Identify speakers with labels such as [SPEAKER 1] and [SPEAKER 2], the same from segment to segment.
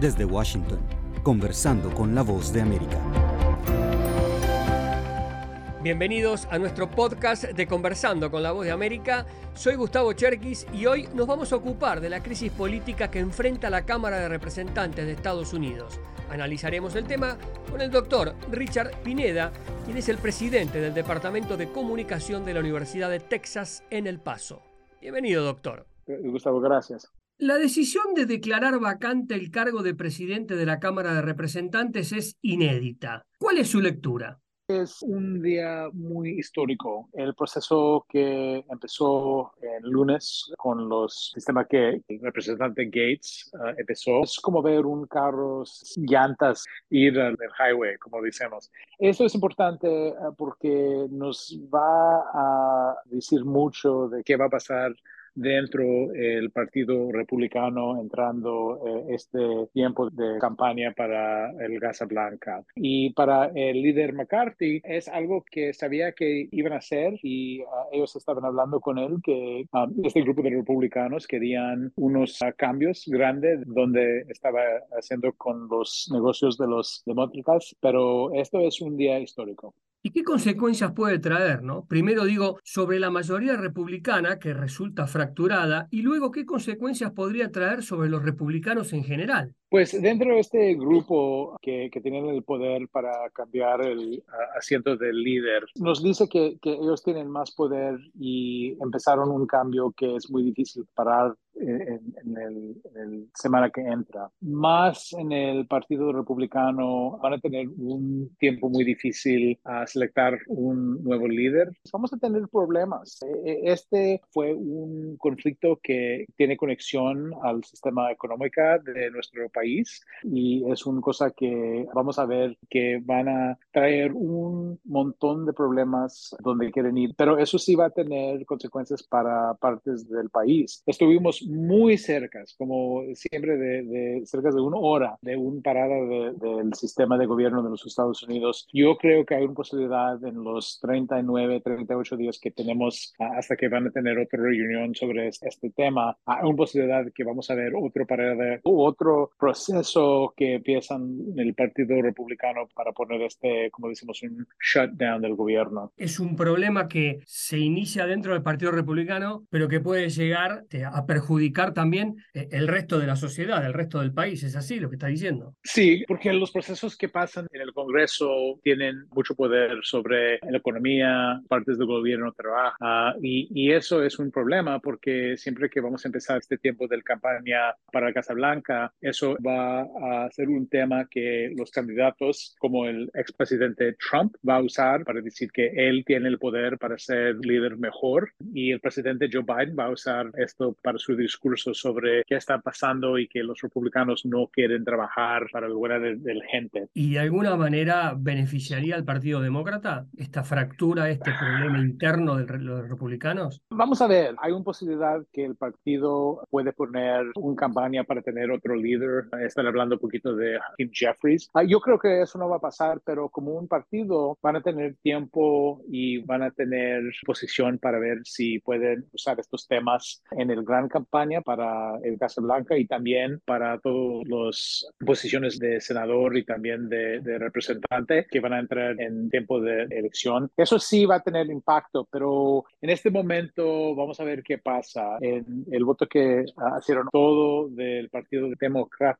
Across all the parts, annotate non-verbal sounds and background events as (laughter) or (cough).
[SPEAKER 1] Desde Washington, conversando con la voz de América.
[SPEAKER 2] Bienvenidos a nuestro podcast de Conversando con la Voz de América. Soy Gustavo Cherkis y hoy nos vamos a ocupar de la crisis política que enfrenta la Cámara de Representantes de Estados Unidos. Analizaremos el tema con el doctor Richard Pineda, quien es el presidente del Departamento de Comunicación de la Universidad de Texas en El Paso. Bienvenido, doctor.
[SPEAKER 3] Eh, Gustavo, gracias.
[SPEAKER 2] La decisión de declarar vacante el cargo de presidente de la Cámara de Representantes es inédita. ¿Cuál es su lectura?
[SPEAKER 3] Es un día muy histórico. El proceso que empezó el lunes con los sistemas que el representante Gates uh, empezó es como ver un carro llantas ir al highway, como decimos. Esto es importante uh, porque nos va a decir mucho de qué va a pasar dentro del Partido Republicano entrando eh, este tiempo de campaña para el Casa Blanca. Y para el líder McCarthy es algo que sabía que iban a hacer y ah, ellos estaban hablando con él que ah, este grupo de republicanos querían unos ah, cambios grandes donde estaba haciendo con los negocios de los demócratas, pero esto es un día histórico.
[SPEAKER 2] ¿Y qué consecuencias puede traer? ¿no? Primero digo, sobre la mayoría republicana que resulta fracturada y luego qué consecuencias podría traer sobre los republicanos en general.
[SPEAKER 3] Pues dentro de este grupo que, que tienen el poder para cambiar el asiento del líder, nos dice que, ellos tienen más poder y empezaron un cambio que es muy difícil parar en, en, el, semana que entra. Más en el Partido Republicano van a tener un tiempo muy difícil a selectar un nuevo líder. Vamos a tener problemas. E, e, este fue un conflicto que tiene conexión al sistema económico de nuestro país país y es una cosa que vamos a ver que van a traer un montón de problemas donde quieren ir, pero eso sí va a tener consecuencias para partes del país. Estuvimos muy cerca, como siempre, de, de cerca de una hora de un parada del sistema de gobierno de los Estados Unidos. Yo creo que hay una posibilidad en los 39, 38 días que tenemos hasta que van a tener otra reunión sobre este tema, hay una posibilidad que vamos a ver otro parada, otro proceso que empiezan el Partido Republicano para poner este, como decimos, un shutdown del gobierno.
[SPEAKER 2] Es un problema que se inicia dentro del Partido Republicano, pero que puede llegar eh, a perjudicar también eh, el resto de la sociedad, el resto del país. ¿Es así lo que está diciendo?
[SPEAKER 3] Sí, porque los procesos que pasan en el Congreso tienen mucho poder sobre la economía, partes del gobierno trabaja y, y eso es un problema porque siempre que vamos a empezar este tiempo de campaña para Casa Blanca, eso va a ser un tema que los candidatos, como el expresidente Trump, va a usar para decir que él tiene el poder para ser líder mejor. Y el presidente Joe Biden va a usar esto para su discurso sobre qué está pasando y que los republicanos no quieren trabajar para el buen de, la gente.
[SPEAKER 2] ¿Y de alguna manera beneficiaría al Partido Demócrata esta fractura, este problema interno de los republicanos?
[SPEAKER 3] Vamos a ver, hay una posibilidad que el partido puede poner una campaña para tener otro líder están hablando un poquito de Hakeem Jeffries. Ah, yo creo que eso no va a pasar, pero como un partido van a tener tiempo y van a tener posición para ver si pueden usar estos temas en el gran campaña para el Casa Blanca y también para todas las posiciones de senador y también de, de representante que van a entrar en tiempo de elección. Eso sí va a tener impacto, pero en este momento vamos a ver qué pasa. En el voto que hicieron todo del Partido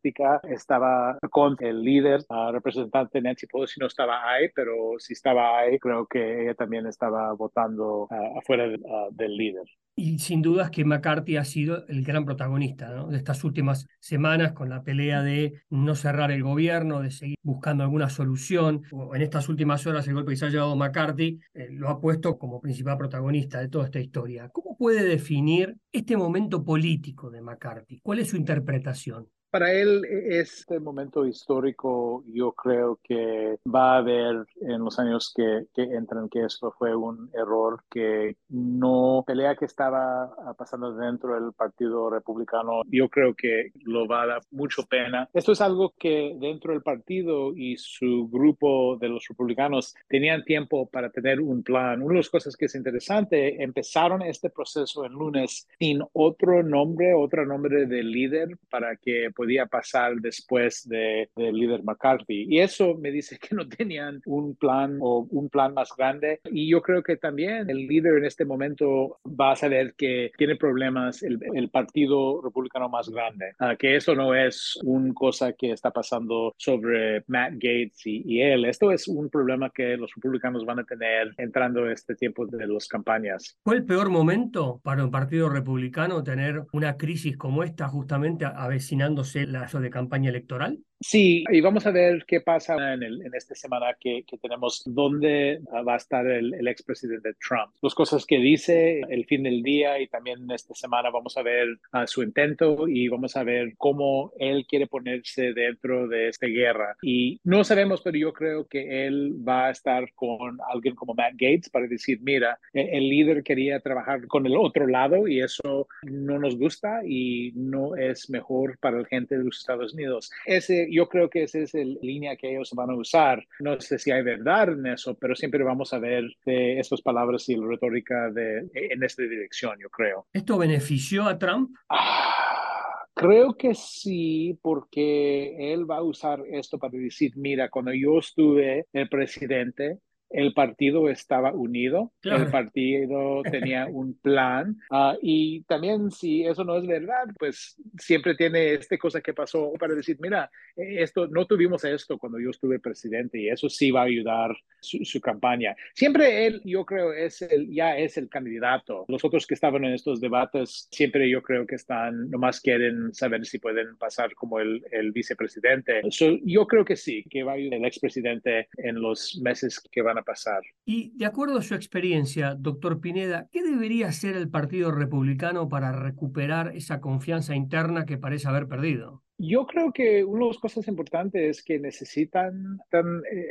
[SPEAKER 3] Demócrata estaba con el líder, representante Nancy Pelosi no estaba ahí, pero si estaba ahí, creo que ella también estaba votando uh, afuera uh, del líder.
[SPEAKER 2] Y sin dudas que McCarthy ha sido el gran protagonista ¿no? de estas últimas semanas con la pelea de no cerrar el gobierno, de seguir buscando alguna solución. En estas últimas horas el golpe que se ha llevado McCarthy eh, lo ha puesto como principal protagonista de toda esta historia. ¿Cómo puede definir este momento político de McCarthy? ¿Cuál es su interpretación?
[SPEAKER 3] Para él, este momento histórico, yo creo que va a haber en los años que, que, entran que esto fue un error, que no pelea que estaba pasando dentro del Partido Republicano, yo creo que lo va a dar mucho pena. Esto es algo que dentro del partido y su grupo de los republicanos tenían tiempo para tener un plan. Una de las cosas que es interesante, empezaron este proceso el lunes sin otro nombre, otro nombre de líder para que podía pasar después del de líder McCarthy. Y eso me dice que no tenían un plan o un plan más grande. Y yo creo que también el líder en este momento va a saber que tiene problemas el, el partido republicano más grande, uh, que eso no es una cosa que está pasando sobre Matt Gates y, y, él. Esto es un problema que los republicanos van a tener entrando este tiempo de las campañas.
[SPEAKER 2] ¿Fue el peor momento para un partido republicano tener una crisis como esta justamente avecinándose la de campaña electoral?
[SPEAKER 3] Sí, y vamos a ver qué pasa en, el, en esta semana que, que, tenemos, dónde va a estar el, el expresidente Trump. Las cosas que dice el fin del día y también esta semana vamos a ver uh, su intento y vamos a ver cómo él quiere ponerse dentro de esta guerra. Y no sabemos, pero yo creo que él va a estar con alguien como Matt Gates para decir, mira, el, el líder quería trabajar con el otro lado y eso no nos gusta y no es mejor para la gente de los Estados Unidos. Ese yo creo que esa es la línea que ellos van a usar. No sé si hay verdad en eso, pero siempre vamos a ver de estas palabras y la retórica de, en esta dirección, yo creo.
[SPEAKER 2] ¿Esto benefició a Trump?
[SPEAKER 3] Ah, creo que sí, porque él va a usar esto para decir, mira, cuando yo estuve el presidente, el partido estaba unido, claro. el partido (laughs) tenía un plan uh, y también si eso no es verdad, pues siempre tiene esta cosa que pasó para decir, mira, esto no tuvimos esto cuando yo estuve presidente y eso sí va a ayudar su, su, campaña. Siempre él, yo creo, es el, ya es el candidato. Los otros que estaban en estos debates, siempre yo creo que están, nomás quieren saber si pueden pasar como el, el vicepresidente. So, yo creo que sí, que va a ayudar el expresidente en los meses que van pasar.
[SPEAKER 2] Y de acuerdo a su experiencia, doctor Pineda, ¿qué debería hacer el Partido Republicano para recuperar esa confianza interna que parece haber perdido?
[SPEAKER 3] Yo creo que una de las cosas importantes es que necesitan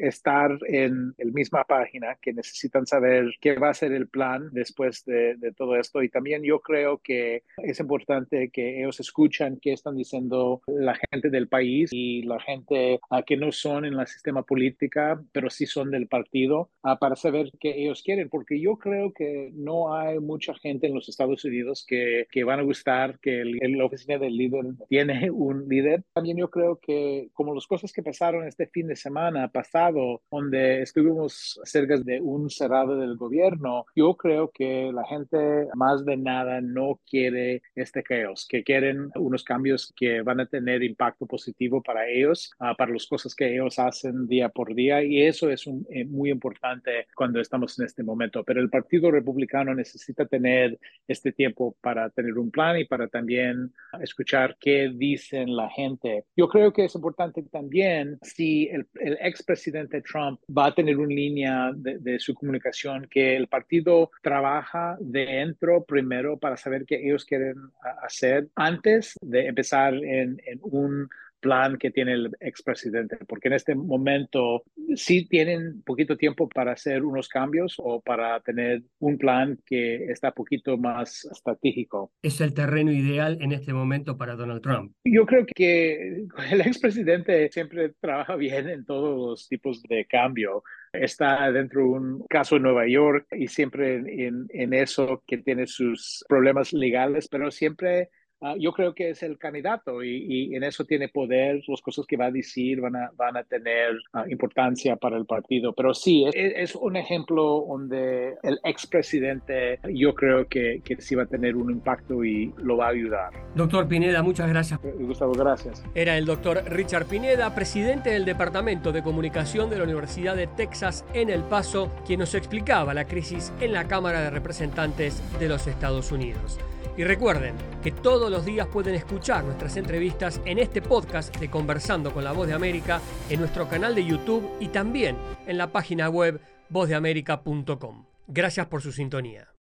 [SPEAKER 3] estar en la misma página, que necesitan saber qué va a ser el plan después de, de, todo esto. Y también yo creo que es importante que ellos escuchan qué están diciendo la gente del país y la gente uh, que no son en el sistema política, pero sí son del partido, uh, para saber qué ellos quieren. Porque yo creo que no hay mucha gente en los Estados Unidos que, que van a gustar que la oficina del líder tiene (laughs) un líder. También yo creo que como las cosas que pasaron este fin de semana pasado, donde estuvimos cerca de un cerrado del gobierno, yo creo que la gente más de nada no quiere este caos, que quieren unos cambios que van a tener impacto positivo para ellos, uh, para las cosas que ellos hacen día por día, y eso es un, eh, muy importante cuando estamos en este momento. Pero el Partido Republicano necesita tener este tiempo para tener un plan y para también escuchar qué dicen la gente. Yo creo que es importante también si el, el expresidente Trump va a tener una línea de, su comunicación que el partido trabaja dentro primero para saber qué ellos quieren hacer antes de empezar en, en un plan que tiene el expresidente, porque en este momento sí tienen poquito tiempo para hacer unos cambios o para tener un plan que está poquito más estratégico.
[SPEAKER 2] ¿Es el terreno ideal en este momento para Donald Trump?
[SPEAKER 3] Yo creo que (laughs) el expresidente siempre trabaja bien en todos los tipos de cambio está dentro de un caso en Nueva York y siempre en, en, eso que tiene sus problemas legales, pero siempre Uh, yo creo que es el candidato y, y, en eso tiene poder, las cosas que va a decir van a, van a tener uh, importancia para el partido. Pero sí, es, es, un ejemplo donde el expresidente yo creo que, que sí va a tener un impacto y lo va a ayudar.
[SPEAKER 2] Doctor Pineda, muchas gracias.
[SPEAKER 3] Gustavo, gracias.
[SPEAKER 2] Era el doctor Richard Pineda, presidente del Departamento de Comunicación de la Universidad de Texas en El Paso, quien nos explicaba la crisis en la Cámara de Representantes de los Estados Unidos. Y recuerden que todos los días pueden escuchar nuestras entrevistas en este podcast de Conversando con la Voz de América, en nuestro canal de YouTube y también en la página web vozdeamerica.com. Gracias por su sintonía.